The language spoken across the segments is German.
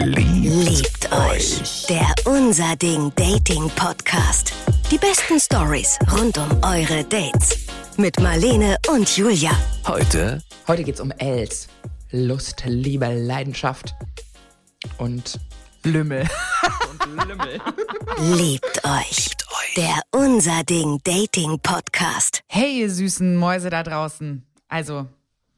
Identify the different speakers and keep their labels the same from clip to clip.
Speaker 1: Liebt euch. Der Unser Ding Dating Podcast. Die besten Stories rund um eure Dates. Mit Marlene und Julia.
Speaker 2: Heute
Speaker 3: Heute geht's um Els. Lust, Liebe, Leidenschaft und
Speaker 4: Lümmel.
Speaker 1: Liebt euch. Der Unser Ding Dating Podcast.
Speaker 4: Hey, ihr süßen Mäuse da draußen. Also,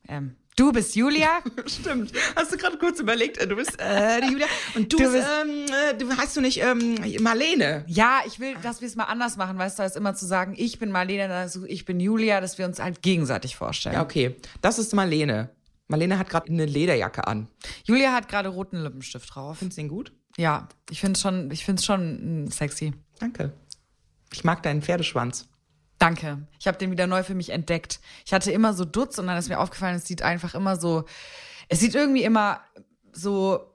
Speaker 4: ähm, du bist Julia.
Speaker 3: Stimmt. Hast du gerade kurz überlegt, äh, du bist äh, die Julia und du,
Speaker 4: Du
Speaker 3: bist,
Speaker 4: bist-
Speaker 3: ähm, äh, du heißt du nicht ähm, Marlene.
Speaker 4: Ja, ich will, dass wir es mal anders machen, weißt du, als immer zu sagen, ich bin Marlene, also ich bin Julia, dass wir uns halt gegenseitig vorstellen.
Speaker 3: Ja, okay. Das ist Marlene. Marlene hat gerade eine Lederjacke an.
Speaker 4: Julia hat gerade roten Lippenstift drauf.
Speaker 3: Findest du den gut?
Speaker 4: Ja, ich finde schon, ich finde schon mm, sexy.
Speaker 3: Danke. Ich mag deinen Pferdeschwanz.
Speaker 4: Danke. Ich habe den wieder neu für mich entdeckt. Ich hatte immer so Dutz und dann ist mir aufgefallen, es sieht einfach immer so, es sieht irgendwie immer so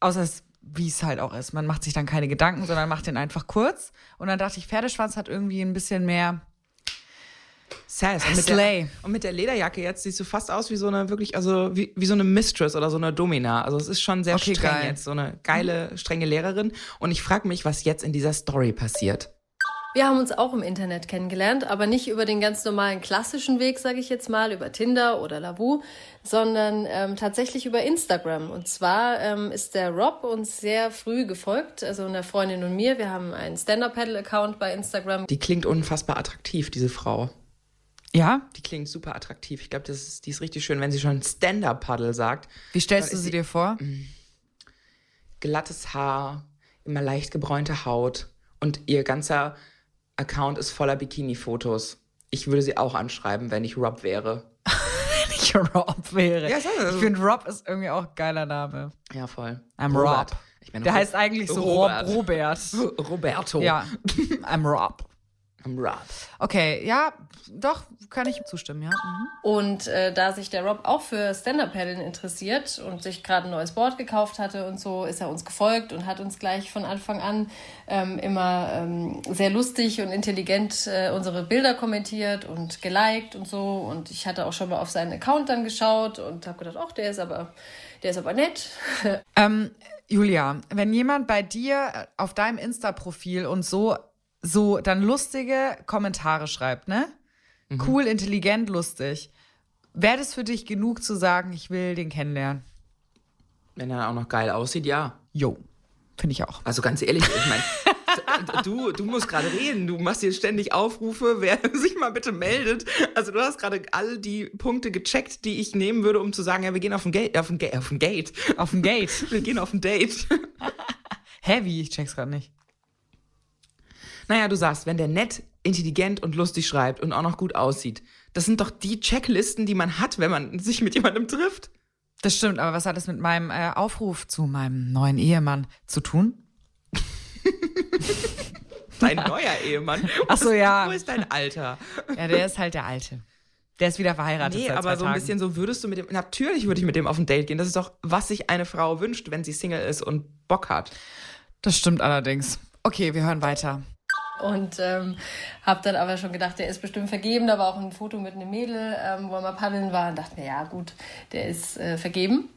Speaker 4: aus, als wie es halt auch ist. Man macht sich dann keine Gedanken, sondern macht den einfach kurz. Und dann dachte ich, Pferdeschwanz hat irgendwie ein bisschen mehr.
Speaker 3: Sass. Und mit,
Speaker 4: Slay.
Speaker 3: der, und mit der Lederjacke jetzt siehst du fast aus wie so eine wirklich, also wie, wie so eine Mistress oder so eine Domina. Also es ist schon sehr
Speaker 4: Okay,
Speaker 3: streng
Speaker 4: geil.
Speaker 3: jetzt. So eine geile, strenge Lehrerin. Und ich frage mich, was jetzt in dieser Story passiert.
Speaker 5: Wir haben uns auch im Internet kennengelernt, aber nicht über den ganz normalen klassischen Weg, sage ich jetzt mal, über Tinder oder Labu, sondern ähm, tatsächlich über Instagram. Und zwar ähm, ist der Rob uns sehr früh gefolgt, also eine Freundin und mir. Wir haben einen Stand-Up-Paddle-Account bei Instagram.
Speaker 3: Die klingt unfassbar attraktiv, diese Frau.
Speaker 4: Ja?
Speaker 3: Die klingt super attraktiv. Ich glaube, die ist richtig schön, wenn sie schon Stand-Up-Paddle sagt.
Speaker 4: Wie stellst du sie
Speaker 3: sie-
Speaker 4: dir vor?
Speaker 3: Glattes Haar, immer leicht gebräunte Haut und ihr ganzer Account ist voller Bikini-Fotos. Ich würde sie auch anschreiben, wenn ich Rob wäre.
Speaker 4: Wenn ich Rob wäre.
Speaker 3: Ja, also-
Speaker 4: ich finde, Rob ist irgendwie auch ein geiler Name.
Speaker 3: Ja, voll.
Speaker 4: I'm
Speaker 3: Robert.
Speaker 4: Rob.
Speaker 3: Ich meine,
Speaker 4: Der
Speaker 3: Ro-
Speaker 4: heißt eigentlich so
Speaker 3: Robert.
Speaker 4: Rob Robert.
Speaker 3: Roberto.
Speaker 4: Ja, I'm Rob.
Speaker 3: I'm Rob.
Speaker 4: Okay, ja, doch, kann ich zustimmen, ja. Mhm.
Speaker 5: Und äh, da sich der Rob auch für Stand-Up-Paddeln interessiert und sich gerade ein neues Board gekauft hatte und so, ist er uns gefolgt und hat uns gleich von Anfang an ähm, immer ähm, sehr lustig und intelligent äh, unsere Bilder kommentiert und geliked und so. Und ich hatte auch schon mal auf seinen Account dann geschaut und habe gedacht, ach, der ist aber, der ist aber nett.
Speaker 4: Ähm, Julia, wenn jemand bei dir auf deinem Insta-Profil und so, so dann lustige Kommentare schreibt, ne? Cool, intelligent, lustig. Wäre das für dich genug zu sagen, ich will den kennenlernen?
Speaker 3: Wenn er auch noch geil aussieht, ja.
Speaker 4: Jo, finde ich auch.
Speaker 3: Also ganz ehrlich, ich meine, du, du musst gerade reden. Du machst hier ständig Aufrufe, wer sich mal bitte meldet. Also du hast gerade all die Punkte gecheckt, die ich nehmen würde, um zu sagen, ja, wir gehen auf ein Gate, auf ein, Ga auf ein Gate.
Speaker 4: Auf dem Gate.
Speaker 3: Wir gehen auf ein Date.
Speaker 4: Hä, wie? Ich check's gerade nicht.
Speaker 3: Naja, du sagst, wenn der nett, intelligent und lustig schreibt und auch noch gut aussieht, das sind doch die Checklisten, die man hat, wenn man sich mit jemandem trifft.
Speaker 4: Das stimmt, aber was hat das mit meinem äh, Aufruf zu meinem neuen Ehemann zu tun?
Speaker 3: Dein neuer Ehemann.
Speaker 4: Ach so, ja.
Speaker 3: Wo ist dein Alter?
Speaker 4: Ja, der ist halt der Alte. Der ist wieder verheiratet
Speaker 3: Nee, aber so ein
Speaker 4: Tagen.
Speaker 3: bisschen so würdest du mit dem. Natürlich würde ich mit dem auf ein Date gehen. Das ist doch, was sich eine Frau wünscht, wenn sie Single ist und Bock hat.
Speaker 4: Das stimmt allerdings. Okay, wir hören weiter.
Speaker 5: Und ähm, habe dann aber schon gedacht, der ist bestimmt vergeben. Da war auch ein Foto mit einem Mädel, ähm, wo er mal paddeln war. Und dachte mir, ja gut, der ist äh, vergeben.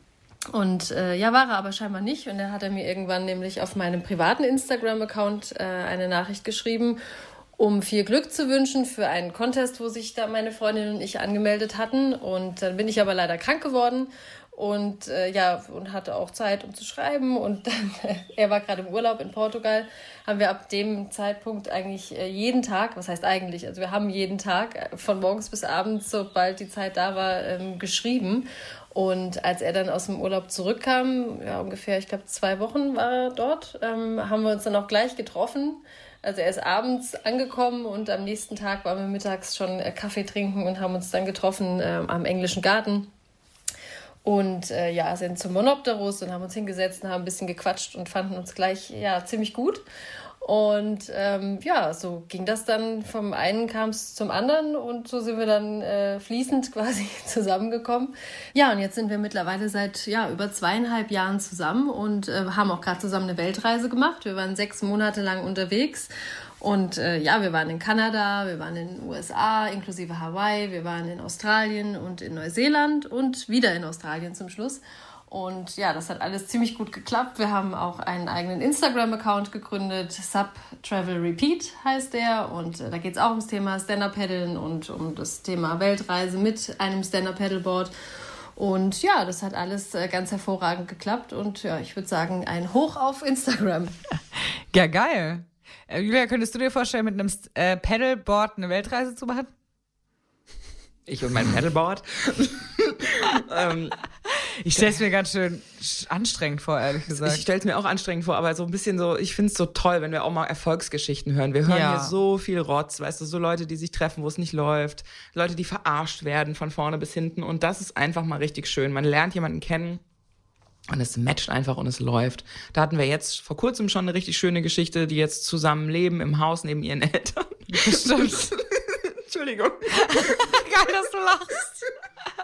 Speaker 5: Und äh, ja, war er aber scheinbar nicht. Und dann hat er mir irgendwann nämlich auf meinem privaten Instagram-Account äh, eine Nachricht geschrieben, um viel Glück zu wünschen für einen Contest, wo sich da meine Freundin und ich angemeldet hatten. Und dann bin ich aber leider krank geworden und äh, ja, und hatte auch Zeit, um zu schreiben. Und dann, er war gerade im Urlaub in Portugal, haben wir ab dem Zeitpunkt eigentlich äh, jeden Tag, was heißt eigentlich, also wir haben jeden Tag äh, von morgens bis abends, sobald die Zeit da war, ähm, geschrieben. Und als er dann aus dem Urlaub zurückkam, ja ungefähr, ich glaube zwei Wochen war er dort, ähm, haben wir uns dann auch gleich getroffen. Also er ist abends angekommen und am nächsten Tag waren wir mittags schon äh, Kaffee trinken und haben uns dann getroffen ähm, am englischen Garten. Und äh, ja, sind zum Monopteros und haben uns hingesetzt und haben ein bisschen gequatscht und fanden uns gleich ja ziemlich gut. Und ähm, ja, so ging das dann. Vom einen kam es zum anderen und so sind wir dann äh, fließend quasi zusammengekommen. Ja, und jetzt sind wir mittlerweile seit ja, über zweieinhalb Jahren zusammen und äh, haben auch gerade zusammen eine Weltreise gemacht. Wir waren sechs Monate lang unterwegs. Und äh, ja, wir waren in Kanada, wir waren in den USA, inklusive Hawaii, wir waren in Australien und in Neuseeland und wieder in Australien zum Schluss. Und ja, das hat alles ziemlich gut geklappt. Wir haben auch einen eigenen Instagram-Account gegründet. Sub Travel Repeat heißt der. Und äh, da geht es auch ums Thema Stand-Up-Paddeln und um das Thema Weltreise mit einem Stand-Up-Paddleboard. Und ja, das hat alles äh, ganz hervorragend geklappt. Und ja, ich würde sagen, ein Hoch auf Instagram.
Speaker 4: Ja, geil. Äh, Julia, könntest du dir vorstellen, mit einem äh, Paddleboard eine Weltreise zu machen?
Speaker 3: Ich und mein Paddleboard. ähm,
Speaker 4: ich stelle es mir ganz schön anstrengend vor, ehrlich gesagt.
Speaker 3: Ich stelle es mir auch anstrengend vor, aber so ein bisschen so, ich finde es so toll, wenn wir auch mal Erfolgsgeschichten hören. Wir hören ja. hier so viel Rotz, weißt du, so Leute, die sich treffen, wo es nicht läuft, Leute, die verarscht werden von vorne bis hinten. Und das ist einfach mal richtig schön. Man lernt jemanden kennen. Und es matcht einfach und es läuft. Da hatten wir jetzt vor kurzem schon eine richtig schöne Geschichte, die jetzt zusammen leben im Haus neben ihren Eltern.
Speaker 4: Stimmt.
Speaker 3: Entschuldigung.
Speaker 4: Geil, dass du lachst.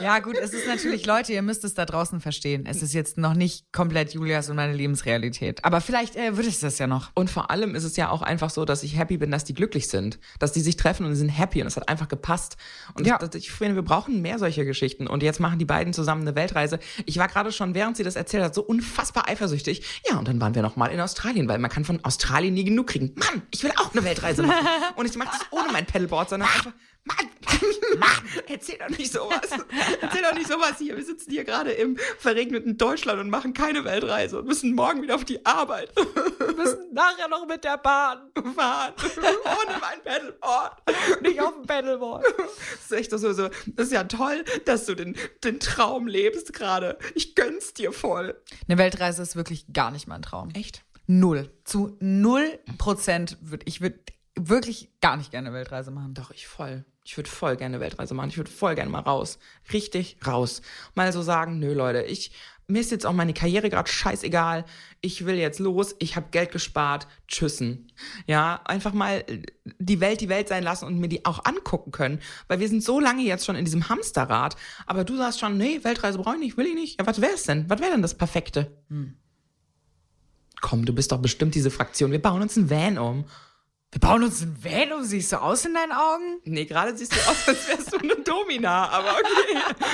Speaker 4: Ja, gut, es ist natürlich, Leute, ihr müsst es da draußen verstehen. Es ist jetzt noch nicht komplett Julias und meine Lebensrealität. Aber vielleicht äh, wird es das ja noch.
Speaker 3: Und vor allem ist es ja auch einfach so, dass ich happy bin, dass die glücklich sind. Dass die sich treffen und sie sind happy und es hat einfach gepasst. Und ja. das, ich finde, wir brauchen mehr solche Geschichten. Und jetzt machen die beiden zusammen eine Weltreise. Ich war gerade schon, während sie das erzählt hat, so unfassbar eifersüchtig. Ja, und dann waren wir noch mal in Australien, weil man kann von Australien nie genug kriegen. Mann, ich will auch eine Weltreise machen. und ich mache das ohne mein Pedalboard, sondern einfach Mann, Mann, erzähl doch nicht sowas. Erzähl doch nicht sowas hier. Wir sitzen hier gerade im verregneten Deutschland und machen keine Weltreise und müssen morgen wieder auf die Arbeit.
Speaker 4: Wir müssen nachher noch mit der Bahn
Speaker 3: fahren. Ohne mein Pedalboard.
Speaker 4: Nicht auf dem Pedalboard.
Speaker 3: Das ist echt so, so. Das ist ja toll, dass du den, den Traum lebst gerade. Ich gönn's dir voll.
Speaker 4: Eine Weltreise ist wirklich gar nicht mein Traum.
Speaker 3: Echt?
Speaker 4: Null. Zu null Prozent würde ich würde wirklich gar nicht gerne Weltreise machen.
Speaker 3: Doch, ich voll. Ich würde voll gerne Weltreise machen. Ich würde voll gerne mal raus. Richtig raus. Mal so sagen, nö, Leute, ich, mir ist jetzt auch meine Karriere gerade scheißegal. Ich will jetzt los. Ich habe Geld gespart. Tschüssen. Ja, einfach mal die Welt die Welt sein lassen und mir die auch angucken können. Weil wir sind so lange jetzt schon in diesem Hamsterrad. Aber du sagst schon, nee, Weltreise brauche ich nicht, will ich nicht. Ja, was wäre es denn? Was wäre denn das Perfekte? Hm. Komm, du bist doch bestimmt diese Fraktion. Wir bauen uns einen Van um.
Speaker 4: Wir bauen uns ein Van um. Siehst du aus in deinen Augen?
Speaker 3: Nee, gerade siehst du aus, als wärst du eine Domina, aber okay.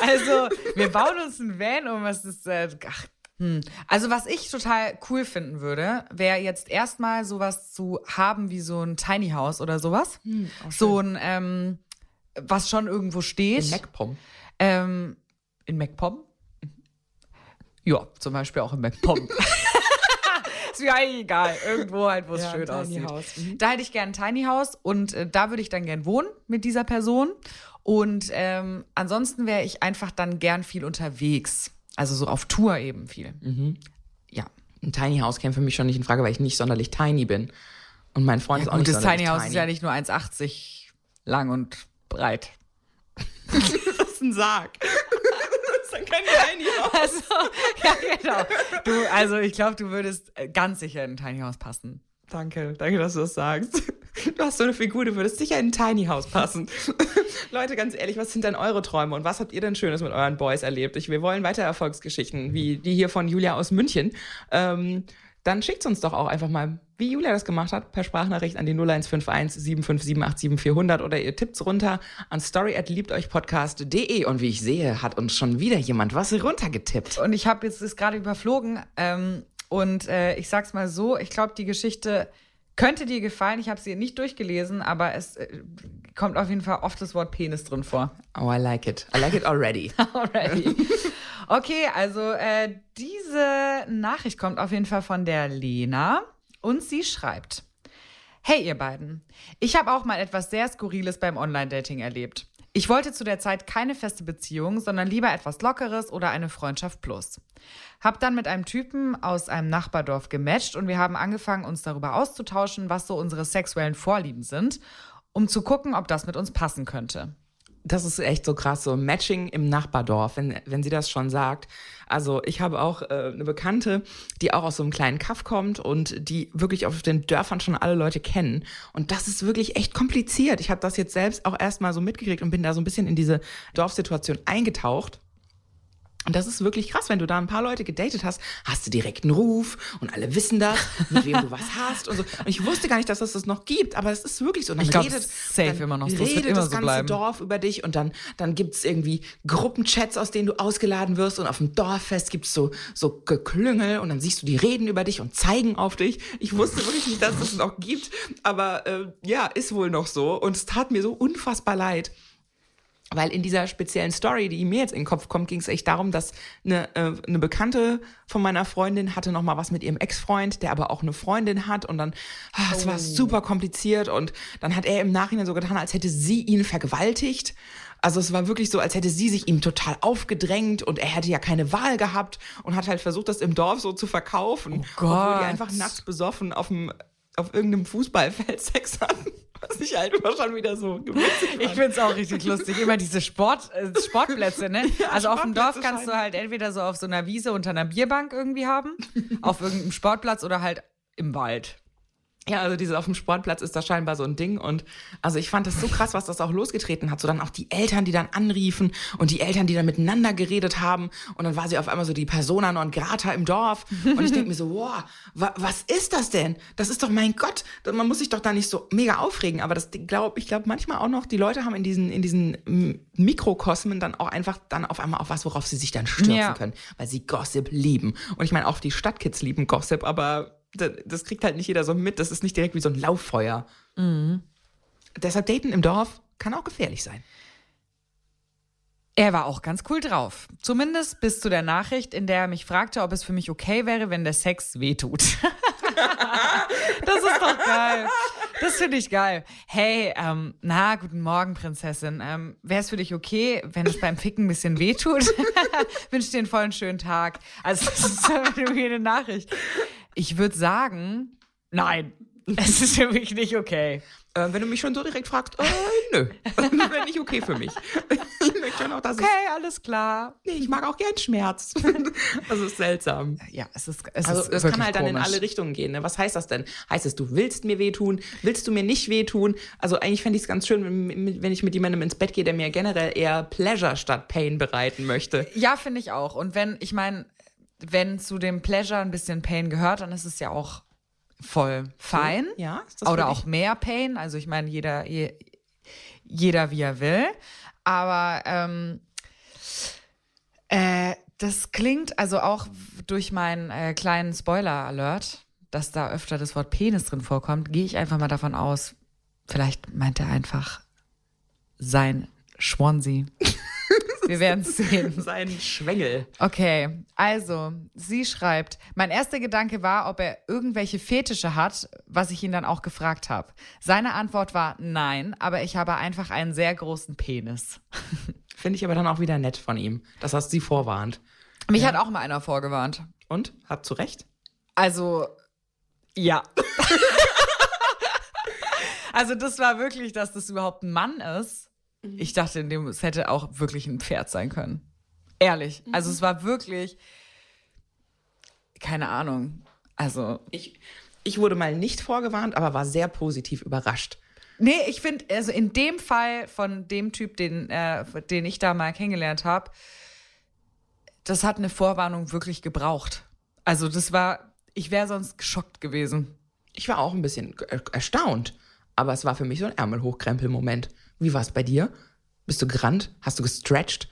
Speaker 4: also, wir bauen uns ein Van um. Was ist, äh, ach, hm. Also, was ich total cool finden würde, wäre jetzt erstmal sowas zu haben wie so ein Tiny House oder sowas. Hm, so ein, ähm, was schon irgendwo steht.
Speaker 3: In MacPom.
Speaker 4: Ähm, in MacPom? Ja, zum Beispiel auch in MacPom. ist mir eigentlich egal. Irgendwo halt, wo es ja, schön aussieht. House. Mhm. Da hätte ich gerne ein Tiny House und äh, da würde ich dann gern wohnen mit dieser Person. Und ähm, ansonsten wäre ich einfach dann gern viel unterwegs. Also so auf Tour eben viel.
Speaker 3: Mhm. Ja. Ein Tiny House käme für mich schon nicht in Frage, weil ich nicht sonderlich tiny bin. Und mein Freund ja, ist auch gut, nicht
Speaker 4: das Tiny House tiny. ist ja nicht nur 1,80 lang und breit.
Speaker 3: das ist ein Sarg dann kein Tiny House.
Speaker 4: Also, ja, genau. Du, also ich glaube, du würdest äh, ganz sicher in ein Tiny House passen.
Speaker 3: Danke, danke, dass du das sagst. Du hast so eine Figur, du würdest sicher in ein Tiny House passen. Leute, ganz ehrlich, was sind denn eure Träume und was habt ihr denn Schönes mit euren Boys erlebt? Ich, wir wollen weiter Erfolgsgeschichten, wie die hier von Julia aus München. Ähm, dann schickt uns doch auch einfach mal, wie Julia das gemacht hat, per Sprachnachricht an die 0151 75787 400 oder ihr tippt's runter an story at liebteuchpodcast.de und wie ich sehe, hat uns schon wieder jemand was runtergetippt.
Speaker 4: Und ich habe jetzt das gerade überflogen ähm, und äh, ich sag's mal so, ich glaube, die Geschichte könnte dir gefallen. Ich habe sie nicht durchgelesen, aber es äh, kommt auf jeden Fall oft das Wort Penis drin vor.
Speaker 3: Oh, I like it. I like it already.
Speaker 4: already. Okay, also äh, diese Nachricht kommt auf jeden Fall von der Lena und sie schreibt. Hey ihr beiden, ich habe auch mal etwas sehr Skurriles beim Online-Dating erlebt. Ich wollte zu der Zeit keine feste Beziehung, sondern lieber etwas Lockeres oder eine Freundschaft plus. Hab dann mit einem Typen aus einem Nachbardorf gematcht und wir haben angefangen, uns darüber auszutauschen, was so unsere sexuellen Vorlieben sind, um zu gucken, ob das mit uns passen könnte
Speaker 3: das ist echt so krass, so Matching im Nachbardorf, wenn, wenn sie das schon sagt. Also ich habe auch äh, eine Bekannte, die auch aus so einem kleinen Kaff kommt und die wirklich auf den Dörfern schon alle Leute kennen. Und das ist wirklich echt kompliziert. Ich habe das jetzt selbst auch erstmal so mitgekriegt und bin da so ein bisschen in diese Dorfsituation eingetaucht. Und das ist wirklich krass, wenn du da ein paar Leute gedatet hast, hast du direkt einen Ruf und alle wissen das, mit wem du was hast und so. Und ich wusste gar nicht, dass es das noch gibt, aber es ist wirklich so. Und dann
Speaker 4: Ich glaub,
Speaker 3: redet,
Speaker 4: safe
Speaker 3: dann
Speaker 4: immer noch so.
Speaker 3: Redet
Speaker 4: immer
Speaker 3: das
Speaker 4: so
Speaker 3: ganze
Speaker 4: bleiben.
Speaker 3: Dorf über dich und dann, dann gibt's irgendwie Gruppenchats, aus denen du ausgeladen wirst und auf dem Dorffest gibt's so, so Geklüngel und dann siehst du, die reden über dich und zeigen auf dich. Ich wusste wirklich nicht, dass es das noch gibt, aber äh, ja, ist wohl noch so und es tat mir so unfassbar leid. Weil in dieser speziellen Story, die mir jetzt in den Kopf kommt, ging es echt darum, dass eine, äh, eine Bekannte von meiner Freundin hatte noch mal was mit ihrem Ex-Freund, der aber auch eine Freundin hat und dann, ah, es war super kompliziert und dann hat er im Nachhinein so getan, als hätte sie ihn vergewaltigt. Also es war wirklich so, als hätte sie sich ihm total aufgedrängt und er hätte ja keine Wahl gehabt und hat halt versucht, das im Dorf so zu verkaufen, obwohl
Speaker 4: Gott.
Speaker 3: die einfach nachts besoffen auf dem auf irgendeinem Fußballfeld Sex hatten. Was ich halt immer schon wieder so witzig
Speaker 4: Ich
Speaker 3: fand.
Speaker 4: find's auch richtig lustig. Immer diese Sport, äh, Sportplätze, ne? also auf dem Dorf kannst du halt entweder so auf so einer Wiese unter einer Bierbank irgendwie haben, auf irgendeinem Sportplatz oder halt im Wald.
Speaker 3: Ja, also diese auf dem Sportplatz ist da scheinbar so ein Ding und also ich fand das so krass, was das auch losgetreten hat. So dann auch die Eltern, die dann anriefen und die Eltern, die dann miteinander geredet haben und dann war sie auf einmal so die Persona non grata im Dorf und ich denke mir so, wow, wa was ist das denn? Das ist doch mein Gott, man muss sich doch da nicht so mega aufregen, aber das glaube ich glaube manchmal auch noch, die Leute haben in diesen in diesen Mikrokosmen dann auch einfach dann auf einmal auch was, worauf sie sich dann stürzen
Speaker 4: Ja.
Speaker 3: können, weil sie Gossip lieben. Und ich meine auch die Stadtkids lieben Gossip, aber da- das kriegt halt nicht jeder so mit. Das ist nicht direkt wie so ein Lauffeuer. Deshalb daten im Dorf kann auch gefährlich sein.
Speaker 4: Er war auch ganz cool drauf. Zumindest bis zu der Nachricht, in der er mich fragte, ob es für mich okay wäre, wenn der Sex wehtut. das ist doch geil. Das finde ich geil. Hey, ähm, na, guten Morgen, Prinzessin. Ähm, Wäre es für dich okay, wenn es beim Ficken ein bisschen wehtut? Wünsche dir einen vollen schönen Tag. Also, das ist eine Nachricht. Ich würde sagen, nein, es ist für mich nicht okay.
Speaker 3: Äh, wenn du mich schon so direkt fragst, äh, nö. Wäre nicht okay für mich. ich möchte schon auch, dass
Speaker 4: Okay, alles klar.
Speaker 3: Nee, ich mag auch gern Schmerz. das ist seltsam.
Speaker 4: Ja, es ist, es
Speaker 3: Also
Speaker 4: ist
Speaker 3: es kann halt dann in alle Richtungen gehen. Ne? Was heißt das denn? Heißt es, du willst mir wehtun? Willst du mir nicht wehtun? Also eigentlich fände ich es ganz schön, wenn, wenn ich mit jemandem ins Bett gehe, der mir generell eher Pleasure statt Pain bereiten möchte.
Speaker 4: Ja, finde ich auch. Und wenn, ich meine, wenn zu dem Pleasure ein bisschen Pain gehört, dann ist es ja auch voll fein.
Speaker 3: Ja, ist das
Speaker 4: Oder auch mehr Pain. Also ich meine, jeder, je, jeder wie er will. Aber ähm, äh, das klingt also auch durch meinen äh, kleinen Spoiler-Alert, dass da öfter das Wort Penis drin vorkommt, gehe ich einfach mal davon aus, vielleicht meint er einfach sein Schwanzi. Wir werden es sehen.
Speaker 3: Sein Schwengel.
Speaker 4: Okay, also sie schreibt, mein erster Gedanke war, ob er irgendwelche Fetische hat, was ich ihn dann auch gefragt habe. Seine Antwort war nein, aber ich habe einfach einen sehr großen Penis.
Speaker 3: Finde ich aber dann auch wieder nett von ihm, dass er sie vorwarnt.
Speaker 4: Mich hat auch mal einer vorgewarnt.
Speaker 3: Und? Hat zu Recht?
Speaker 4: Also, ja. also das war wirklich, dass das überhaupt ein Mann ist. Ich dachte, in dem es hätte auch wirklich ein Pferd sein können. Ehrlich. Also es war wirklich, keine Ahnung. Also,
Speaker 3: Ich, ich wurde mal nicht vorgewarnt, aber war sehr positiv überrascht.
Speaker 4: nee, ich finde, also in dem Fall von dem Typ, den, äh, den ich da mal kennengelernt habe, das hat eine Vorwarnung wirklich gebraucht. Also das war, ich wäre sonst geschockt gewesen.
Speaker 3: Ich war auch ein bisschen er- erstaunt, aber es war für mich so ein Ärmelhochkrempel-Moment. Wie war es bei dir? Bist du gerannt? Hast du gestretched?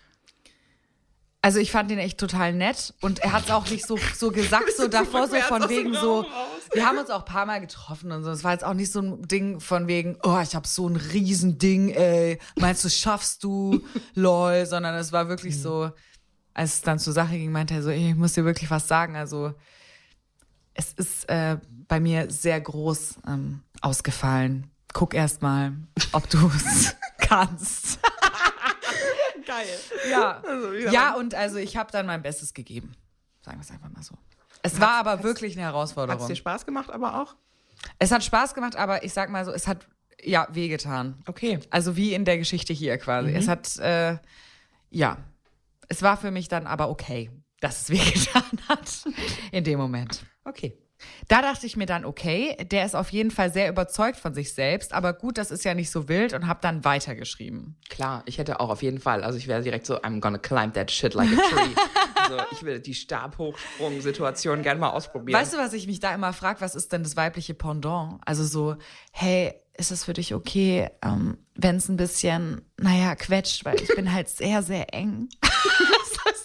Speaker 4: Also ich fand ihn echt total nett und er hat es auch nicht so, so gesagt, so davor, so von wegen so.
Speaker 3: Raus.
Speaker 4: Wir haben uns auch ein paar Mal getroffen und so. Es war jetzt auch nicht so ein Ding von wegen, oh, ich habe so ein Riesending, ey. Meinst du, schaffst du, lol, sondern es war wirklich so, als es dann zur Sache ging, meinte er so, ey, ich muss dir wirklich was sagen. Also es ist äh, bei mir sehr groß ähm, ausgefallen. Guck erst mal, ob du es kannst.
Speaker 3: Geil.
Speaker 4: Ja,
Speaker 3: Also,
Speaker 4: ja
Speaker 3: gesagt,
Speaker 4: und also ich habe dann mein Bestes gegeben. Sagen wir es einfach mal so. Es war aber wirklich eine
Speaker 3: Hat es
Speaker 4: Herausforderung.
Speaker 3: dir Spaß gemacht, aber auch?
Speaker 4: Es hat Spaß gemacht, aber ich sag mal so, es hat ja wehgetan.
Speaker 3: Okay.
Speaker 4: Also wie in der Geschichte hier quasi.
Speaker 3: Mhm.
Speaker 4: Es hat, äh, ja, es war für mich dann aber okay, dass es wehgetan hat in dem Moment.
Speaker 3: Okay.
Speaker 4: Da dachte ich mir dann, okay, der ist auf jeden Fall sehr überzeugt von sich selbst, aber gut, das ist ja nicht so wild und habe dann weitergeschrieben.
Speaker 3: Klar, ich hätte auch auf jeden Fall, also ich wäre direkt so, I'm gonna climb that shit like a tree. also ich will die Stabhochsprung-Situation gerne mal ausprobieren.
Speaker 4: Weißt du, was ich mich da immer frage, was ist denn das weibliche Pendant? Also so, hey, ist es für dich okay, ähm, wenn es ein bisschen, naja, quetscht, weil ich bin halt sehr, sehr eng.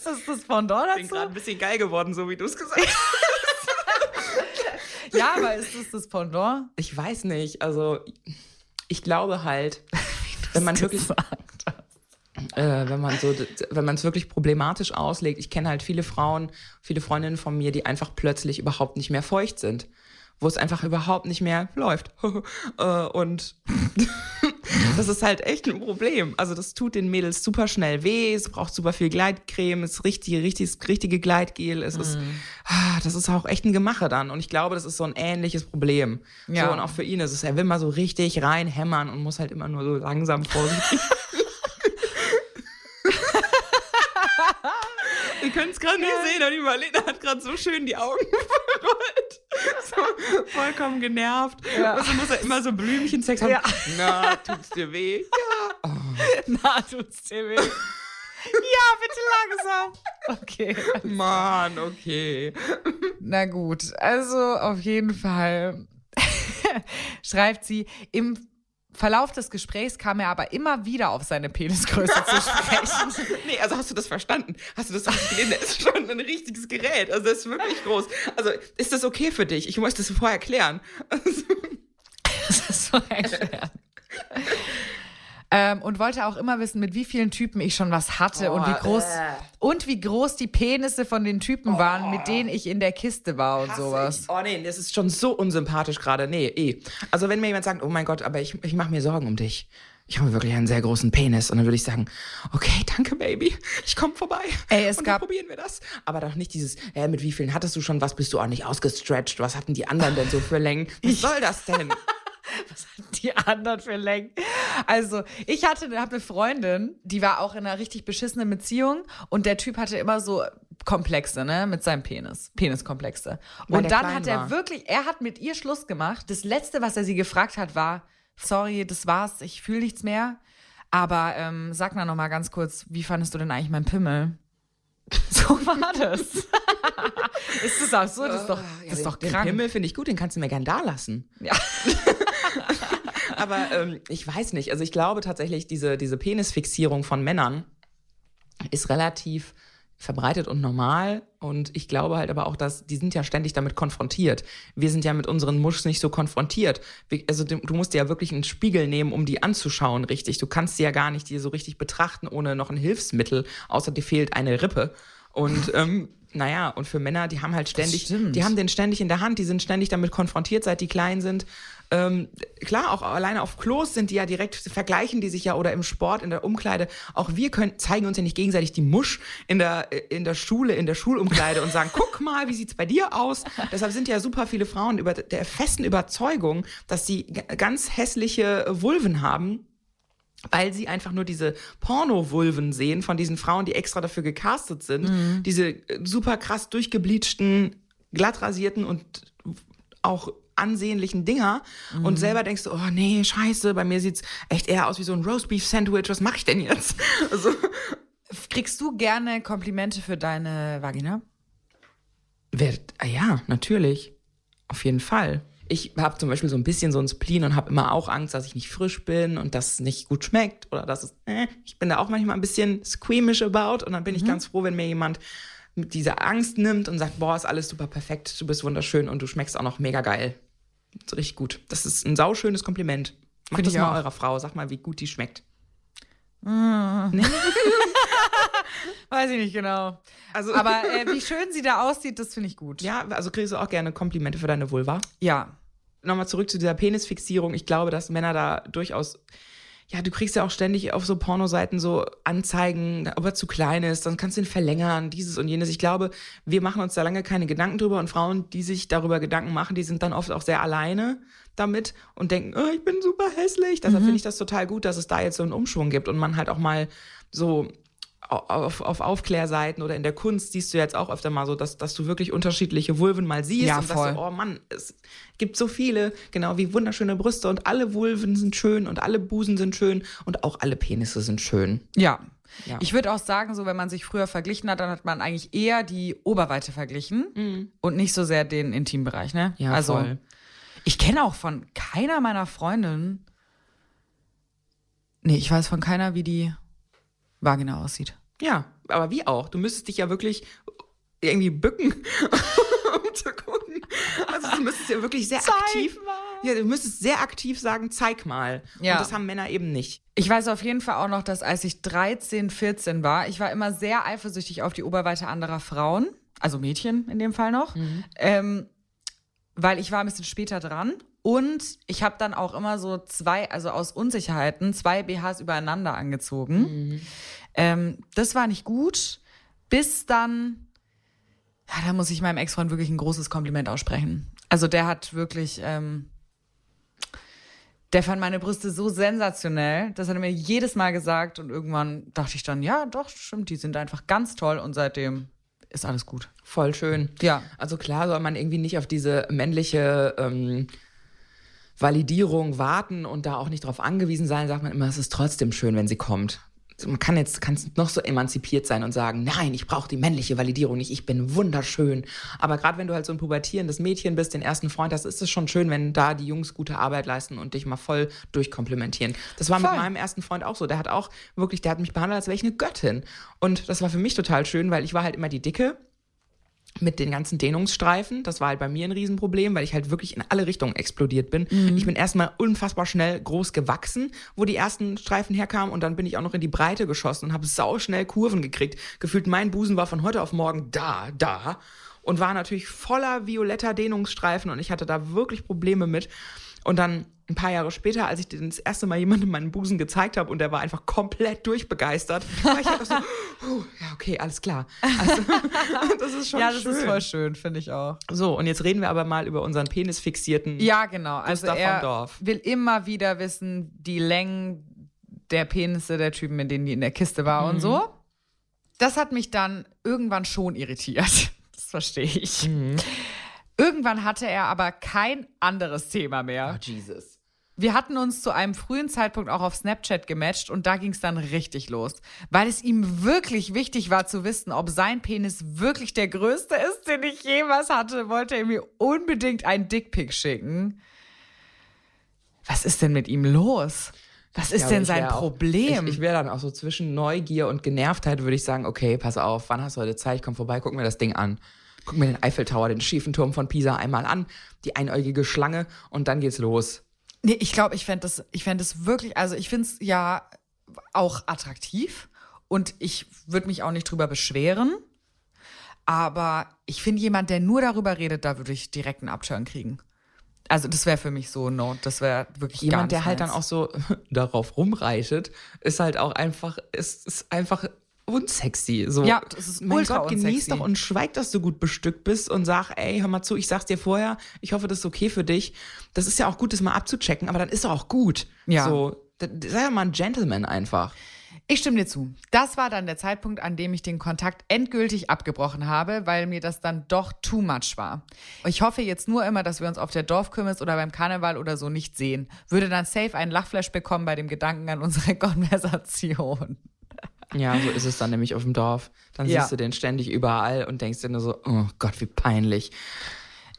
Speaker 4: ist das das Pendant
Speaker 3: ich bin gerade ein bisschen geil geworden, so wie du es gesagt hast.
Speaker 4: Ja, aber ist das das Pendant?
Speaker 3: Ich weiß nicht, also ich glaube halt, wenn man wirklich äh, wenn man so, wenn man es wirklich problematisch auslegt. Ich kenne halt viele Frauen, viele Freundinnen von mir, die einfach plötzlich überhaupt nicht mehr feucht sind wo es einfach überhaupt nicht mehr läuft. Äh, und das ist halt echt ein Problem. Also das tut den Mädels super schnell weh, es braucht super viel Gleitcreme, es ist richtig, richtig, richtige Gleitgel, es ist, mhm. ah, das ist auch echt ein Gemache dann. Und ich glaube, das ist so ein ähnliches Problem. Ja. So, und auch für ihn ist es, er will mal so richtig reinhämmern und muss halt immer nur so langsam vorsichtig. Ihr könnt es gerade nicht sehen, aber die Marlene hat gerade so schön die Augen verrollt. So vollkommen genervt. Ja. Und so muss er immer so Blümchensex haben. Ja. Na, tut's dir weh? Ja.
Speaker 4: Oh. Na, tut's dir weh? Ja, bitte langsam. Okay.
Speaker 3: Mann, okay.
Speaker 4: Na gut, also auf jeden Fall schreibt sie, im Verlauf des Gesprächs kam er aber immer wieder auf seine Penisgröße zu sprechen.
Speaker 3: nee, also hast du das verstanden? Hast du das gesehen? Der ist schon ein richtiges Gerät. Also das ist wirklich groß. Also ist das okay für dich? Ich muss das vorher erklären.
Speaker 4: das ist so erklären. Ähm, und wollte auch immer wissen, mit wie vielen Typen ich schon was hatte oh, und wie groß äh. und wie groß die Penisse von den Typen oh. waren, mit denen ich in der Kiste war und Hass sowas.
Speaker 3: Ich. Oh nee, das ist schon so unsympathisch gerade. Nee, eh. Also wenn mir jemand sagt, oh mein Gott, aber ich, ich mache mir Sorgen um dich. Ich habe wirklich einen sehr großen Penis und dann würde ich sagen, okay, danke Baby, ich komme vorbei.
Speaker 4: Ey, es
Speaker 3: und
Speaker 4: gab
Speaker 3: dann probieren wir das. Aber doch nicht dieses, äh, mit wie vielen hattest du schon was, bist du auch nicht ausgestretched? Was hatten die anderen denn so für Längen? Was soll das denn?
Speaker 4: Was hatten die anderen für Längen? Also, ich hatte, habe eine Freundin, die war auch in einer richtig beschissenen Beziehung und der Typ hatte immer so Komplexe, ne, mit seinem Penis, Peniskomplexe. Und dann hat er war. wirklich, er hat mit ihr Schluss gemacht. Das letzte, was er sie gefragt hat, war, sorry, das war's, ich fühle nichts mehr. Aber ähm, sag mal noch mal ganz kurz, wie fandest du denn eigentlich meinen Pimmel? So war das. ist das absurd? Das ist doch, das ja, ist doch
Speaker 3: krank. Den Pimmel finde ich gut, den kannst du mir gern da lassen. Ja. Aber ähm, ich weiß nicht. Also ich glaube tatsächlich, diese, diese Penisfixierung von Männern ist relativ verbreitet und normal. Und ich glaube halt aber auch, dass die sind ja ständig damit konfrontiert. Wir sind ja mit unseren Muschs nicht so konfrontiert. Also du musst dir ja wirklich einen Spiegel nehmen, um die anzuschauen, richtig. Du kannst sie ja gar nicht dir so richtig betrachten ohne noch ein Hilfsmittel, außer dir fehlt eine Rippe. Und ähm, naja, und für Männer, die haben halt ständig, die haben den ständig in der Hand, die sind ständig damit konfrontiert, seit die klein sind. Ähm, klar, auch alleine auf Klos sind die ja direkt, vergleichen die sich ja oder im Sport, in der Umkleide. Auch wir können, zeigen uns ja nicht gegenseitig die Musch in der, in der Schule, in der Schulumkleide und sagen, guck mal, wie sieht's bei dir aus? Deshalb sind ja super viele Frauen über der festen Überzeugung, dass sie ganz hässliche Vulven haben weil sie einfach nur diese Porno-Vulven sehen von diesen Frauen, die extra dafür gecastet sind. Mhm. Diese äh, super krass durchgebleachten, glatt rasierten und auch ansehnlichen Dinger mhm. und selber denkst du, oh nee, scheiße, bei mir sieht's echt eher aus wie so ein Roastbeef-Sandwich, was mache ich denn jetzt? Also,
Speaker 4: Kriegst du gerne Komplimente für deine Vagina?
Speaker 3: Ah ja, natürlich. Auf jeden Fall. Ich habe zum Beispiel so ein bisschen so ein Spleen und habe immer auch Angst, dass ich nicht frisch bin und dass es nicht gut schmeckt oder dass es, äh, ich bin da auch manchmal ein bisschen squeamish about und dann bin mhm. ich ganz froh, wenn mir jemand mit dieser Angst nimmt und sagt, boah, ist alles super perfekt, du bist wunderschön und du schmeckst auch noch mega geil. So richtig gut. Das ist ein sauschönes Kompliment. Macht das mal auch. eurer Frau. Sag mal, wie gut die schmeckt.
Speaker 4: Mm. Nee? Weiß ich nicht genau. Also, Aber äh, wie schön sie da aussieht, das finde ich gut.
Speaker 3: Ja, also kriegst du auch gerne Komplimente für deine Vulva?
Speaker 4: Ja.
Speaker 3: Nochmal zurück zu dieser Penisfixierung. Ich glaube, dass Männer da durchaus ja, du kriegst ja auch ständig auf so Pornoseiten so Anzeigen, ob er zu klein ist, dann kannst du ihn verlängern, dieses und jenes. Ich glaube, wir machen uns da lange keine Gedanken drüber und Frauen, die sich darüber Gedanken machen, die sind dann oft auch sehr alleine damit und denken, oh, ich bin super hässlich. Deshalb mhm. finde ich das total gut, dass es da jetzt so einen Umschwung gibt und man halt auch mal so auf, auf Aufklärseiten oder in der Kunst siehst du jetzt auch öfter mal so, dass, dass du wirklich unterschiedliche Vulven mal siehst
Speaker 4: Ja,
Speaker 3: und
Speaker 4: voll.
Speaker 3: sagst so, oh Mann, es gibt so viele, genau wie wunderschöne Brüste und alle Vulven sind schön und alle Busen sind schön und auch alle Penisse sind schön.
Speaker 4: Ja.
Speaker 3: Ja.
Speaker 4: Ich würde auch sagen, so wenn man sich früher verglichen hat, dann hat man eigentlich eher die Oberweite verglichen und nicht so sehr den Intimbereich, ne?
Speaker 3: Ja,
Speaker 4: also
Speaker 3: voll.
Speaker 4: ich kenne auch von keiner meiner Freundinnen. Nee, ich weiß von keiner, wie die Vagina aussieht.
Speaker 3: Ja, aber wie auch? Du müsstest dich ja wirklich irgendwie bücken, um zu gucken. Also du müsstest ja wirklich sehr aktiv. Ja, du müsstest sehr aktiv sagen, zeig mal.
Speaker 4: Ja.
Speaker 3: Und das haben Männer eben nicht.
Speaker 4: Ich weiß auf jeden Fall auch noch, dass als ich 13, 14 war, ich war immer sehr eifersüchtig auf die Oberweite anderer Frauen, also Mädchen in dem Fall noch, ähm, weil ich war ein bisschen später dran und ich habe dann auch immer so zwei, also aus Unsicherheiten, zwei BHs übereinander angezogen. Ähm, das war nicht gut, bis dann, ja, da muss ich meinem Ex-Freund wirklich ein großes Kompliment aussprechen. Also der hat wirklich, ähm, der fand meine Brüste so sensationell, das hat er mir jedes Mal gesagt und irgendwann dachte ich dann, ja, doch, stimmt, die sind einfach ganz toll und seitdem ist alles gut.
Speaker 3: Voll schön.
Speaker 4: Ja.
Speaker 3: Also klar soll man irgendwie nicht auf diese männliche ähm, Validierung warten und da auch nicht drauf angewiesen sein, sagt man immer, es ist trotzdem schön, wenn sie kommt. Man kann jetzt kann noch so emanzipiert sein und sagen, nein, ich brauche die männliche Validierung nicht, ich bin wunderschön. Aber gerade wenn du halt so ein pubertierendes Mädchen bist, den ersten Freund hast, ist es schon schön, wenn da die Jungs gute Arbeit leisten und dich mal voll durchkomplimentieren. Das war mit
Speaker 4: Voll.
Speaker 3: meinem ersten Freund auch so. Der hat auch wirklich, der hat mich behandelt, als wäre ich eine Göttin. Und das war für mich total schön, weil ich war halt immer die Dicke mit den ganzen Dehnungsstreifen. Das war halt bei mir ein Riesenproblem, weil ich halt wirklich in alle Richtungen explodiert bin. Ich bin erstmal unfassbar schnell groß gewachsen, wo die ersten Streifen herkamen und dann bin ich auch noch in die Breite geschossen und habe sauschnell Kurven gekriegt. Gefühlt mein Busen war von heute auf morgen da, da und war natürlich voller violetter Dehnungsstreifen und ich hatte da wirklich Probleme mit. Und dann ein paar Jahre später, als ich den das erste Mal jemandem meinen Busen gezeigt habe und der war einfach komplett durchbegeistert, war ich einfach so, "Huh, ja, okay, alles klar. Also, das ist schon
Speaker 4: ja, das
Speaker 3: schön.
Speaker 4: ist voll schön, finde ich auch.
Speaker 3: So, und jetzt reden wir aber mal über unseren penisfixierten.
Speaker 4: Ja, genau. Also
Speaker 3: Gustav
Speaker 4: er
Speaker 3: Dorf.
Speaker 4: will immer wieder wissen, die Längen der Penisse der Typen, mit denen die in der Kiste war und so. Das hat mich dann irgendwann schon irritiert. Das verstehe ich. Irgendwann hatte er aber kein anderes Thema mehr.
Speaker 3: Oh, Jesus.
Speaker 4: Wir hatten uns zu einem frühen Zeitpunkt auch auf Snapchat gematcht und da ging es dann richtig los. Weil es ihm wirklich wichtig war zu wissen, ob sein Penis wirklich der größte ist, den ich jemals hatte, wollte er mir unbedingt einen Dickpick schicken. Was ist denn mit ihm los? Was ist
Speaker 3: Ja,
Speaker 4: denn sein
Speaker 3: auch-
Speaker 4: Problem?
Speaker 3: Ich, ich wäre dann auch so zwischen Neugier und Genervtheit, würde ich sagen, okay, pass auf, wann hast du heute Zeit? Ich komm vorbei, guck mir das Ding an. Guck mir den Eiffeltower, den schiefen Turm von Pisa einmal an, die einäugige Schlange und dann geht's los.
Speaker 4: Nee, ich glaube, ich fände das, ich fänd das wirklich, also ich finde es ja auch attraktiv und ich würde mich auch nicht drüber beschweren. Aber ich finde jemand, der nur darüber redet, da würde ich direkt einen Upturn kriegen. Also das wäre für mich so, no, das wäre wirklich gar
Speaker 3: Jemand, der halt dann
Speaker 4: meins.
Speaker 3: auch so darauf rumreitet, ist halt auch einfach, ist, ist einfach unsexy. So,
Speaker 4: Ja, das ist
Speaker 3: mein
Speaker 4: ultra
Speaker 3: Gott, genieß doch und schweig, dass du gut bestückt bist und sag, ey, hör mal zu, ich sag's dir vorher, ich hoffe, das ist okay für dich. Das ist ja auch gut, das mal abzuchecken, aber dann ist doch auch gut.
Speaker 4: Ja.
Speaker 3: So, sei doch mal ein Gentleman einfach.
Speaker 4: Ich stimme dir zu. Das war dann der Zeitpunkt, an dem ich den Kontakt endgültig abgebrochen habe, weil mir das dann doch too much war. Ich hoffe jetzt nur immer, dass wir uns auf der Dorfkirmes oder beim Karneval oder so nicht sehen. Würde dann safe einen Lachflash bekommen bei dem Gedanken an unsere Konversation.
Speaker 3: Ja, so ist es dann nämlich auf dem Dorf. Dann
Speaker 4: Ja.
Speaker 3: siehst du den ständig überall und denkst dir nur so, oh Gott, wie peinlich.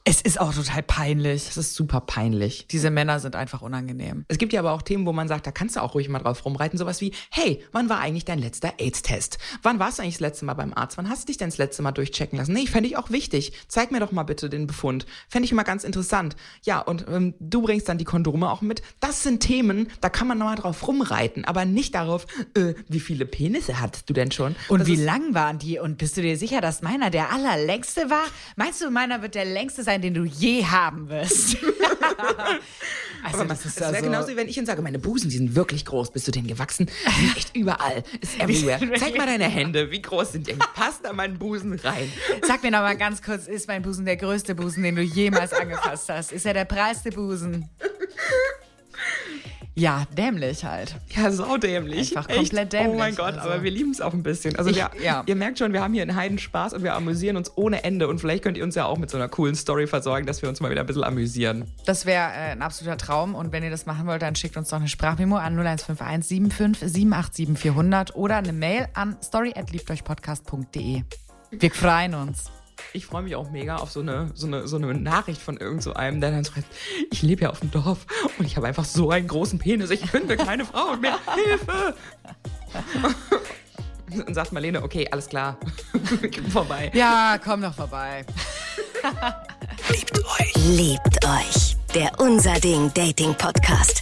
Speaker 4: Es ist auch total peinlich.
Speaker 3: Das ist super peinlich.
Speaker 4: Diese Männer sind einfach unangenehm.
Speaker 3: Es gibt ja aber auch Themen, wo man sagt, da kannst du auch ruhig mal drauf rumreiten. Sowas wie, hey, wann war eigentlich dein letzter AIDS-Test? Wann warst du eigentlich das letzte Mal beim Arzt? Wann hast du dich denn das letzte Mal durchchecken lassen? Nee, fände ich auch wichtig. Zeig mir doch mal bitte den Befund. Fände ich mal ganz interessant. Ja, und ähm, du bringst dann die Kondome auch mit. Das sind Themen, da kann man nochmal drauf rumreiten, aber nicht darauf, äh, wie viele Penisse hattest du denn schon?
Speaker 4: Und
Speaker 3: Das
Speaker 4: wie lang waren die? Und bist du dir sicher, dass meiner der allerlängste war? Meinst du, meiner wird der längste sein, den du je haben wirst? also,
Speaker 3: Aber
Speaker 4: das ist
Speaker 3: es wäre
Speaker 4: also-
Speaker 3: genauso, wie wenn ich ihnen sage, meine Busen, die sind wirklich groß. Bist du denen gewachsen? Die sind echt überall. Ist everywhere. Zeig mal deine Hände. Wie groß sind die? Passt da meinen Busen rein?
Speaker 4: Sag mir noch mal ganz kurz, ist mein Busen der größte Busen, den du jemals angefasst hast? Ist er der breiteste Busen? Ja, dämlich halt.
Speaker 3: Ja, saudämlich.
Speaker 4: Einfach
Speaker 3: Echt?
Speaker 4: komplett dämlich,
Speaker 3: Oh mein Gott,
Speaker 4: also.
Speaker 3: aber wir lieben es auch ein bisschen. Also
Speaker 4: Ich-
Speaker 3: wir,
Speaker 4: ja.
Speaker 3: ihr merkt schon, wir haben hier einen Heidenspaß und wir amüsieren uns ohne Ende. Und vielleicht könnt ihr uns ja auch mit so einer coolen Story versorgen, dass wir uns mal wieder ein bisschen amüsieren.
Speaker 4: Das wäre äh, ein absoluter Traum. Und wenn ihr das machen wollt, dann schickt uns doch eine Sprachmemo an 0151 75 787 400 oder eine Mail an story@liebteuchpodcast.de. Wir freuen uns.
Speaker 3: Ich freue mich auch mega auf so eine, so eine, so eine Nachricht von irgend so einem, der dann schreibt, ich lebe ja auf dem Dorf und ich habe einfach so einen großen Penis, ich finde keine Frau mehr, Hilfe! Und sagt Marlene, okay, alles klar, komm vorbei.
Speaker 4: Ja, komm doch vorbei.
Speaker 1: Liebt euch. Der Unser Ding Dating Podcast.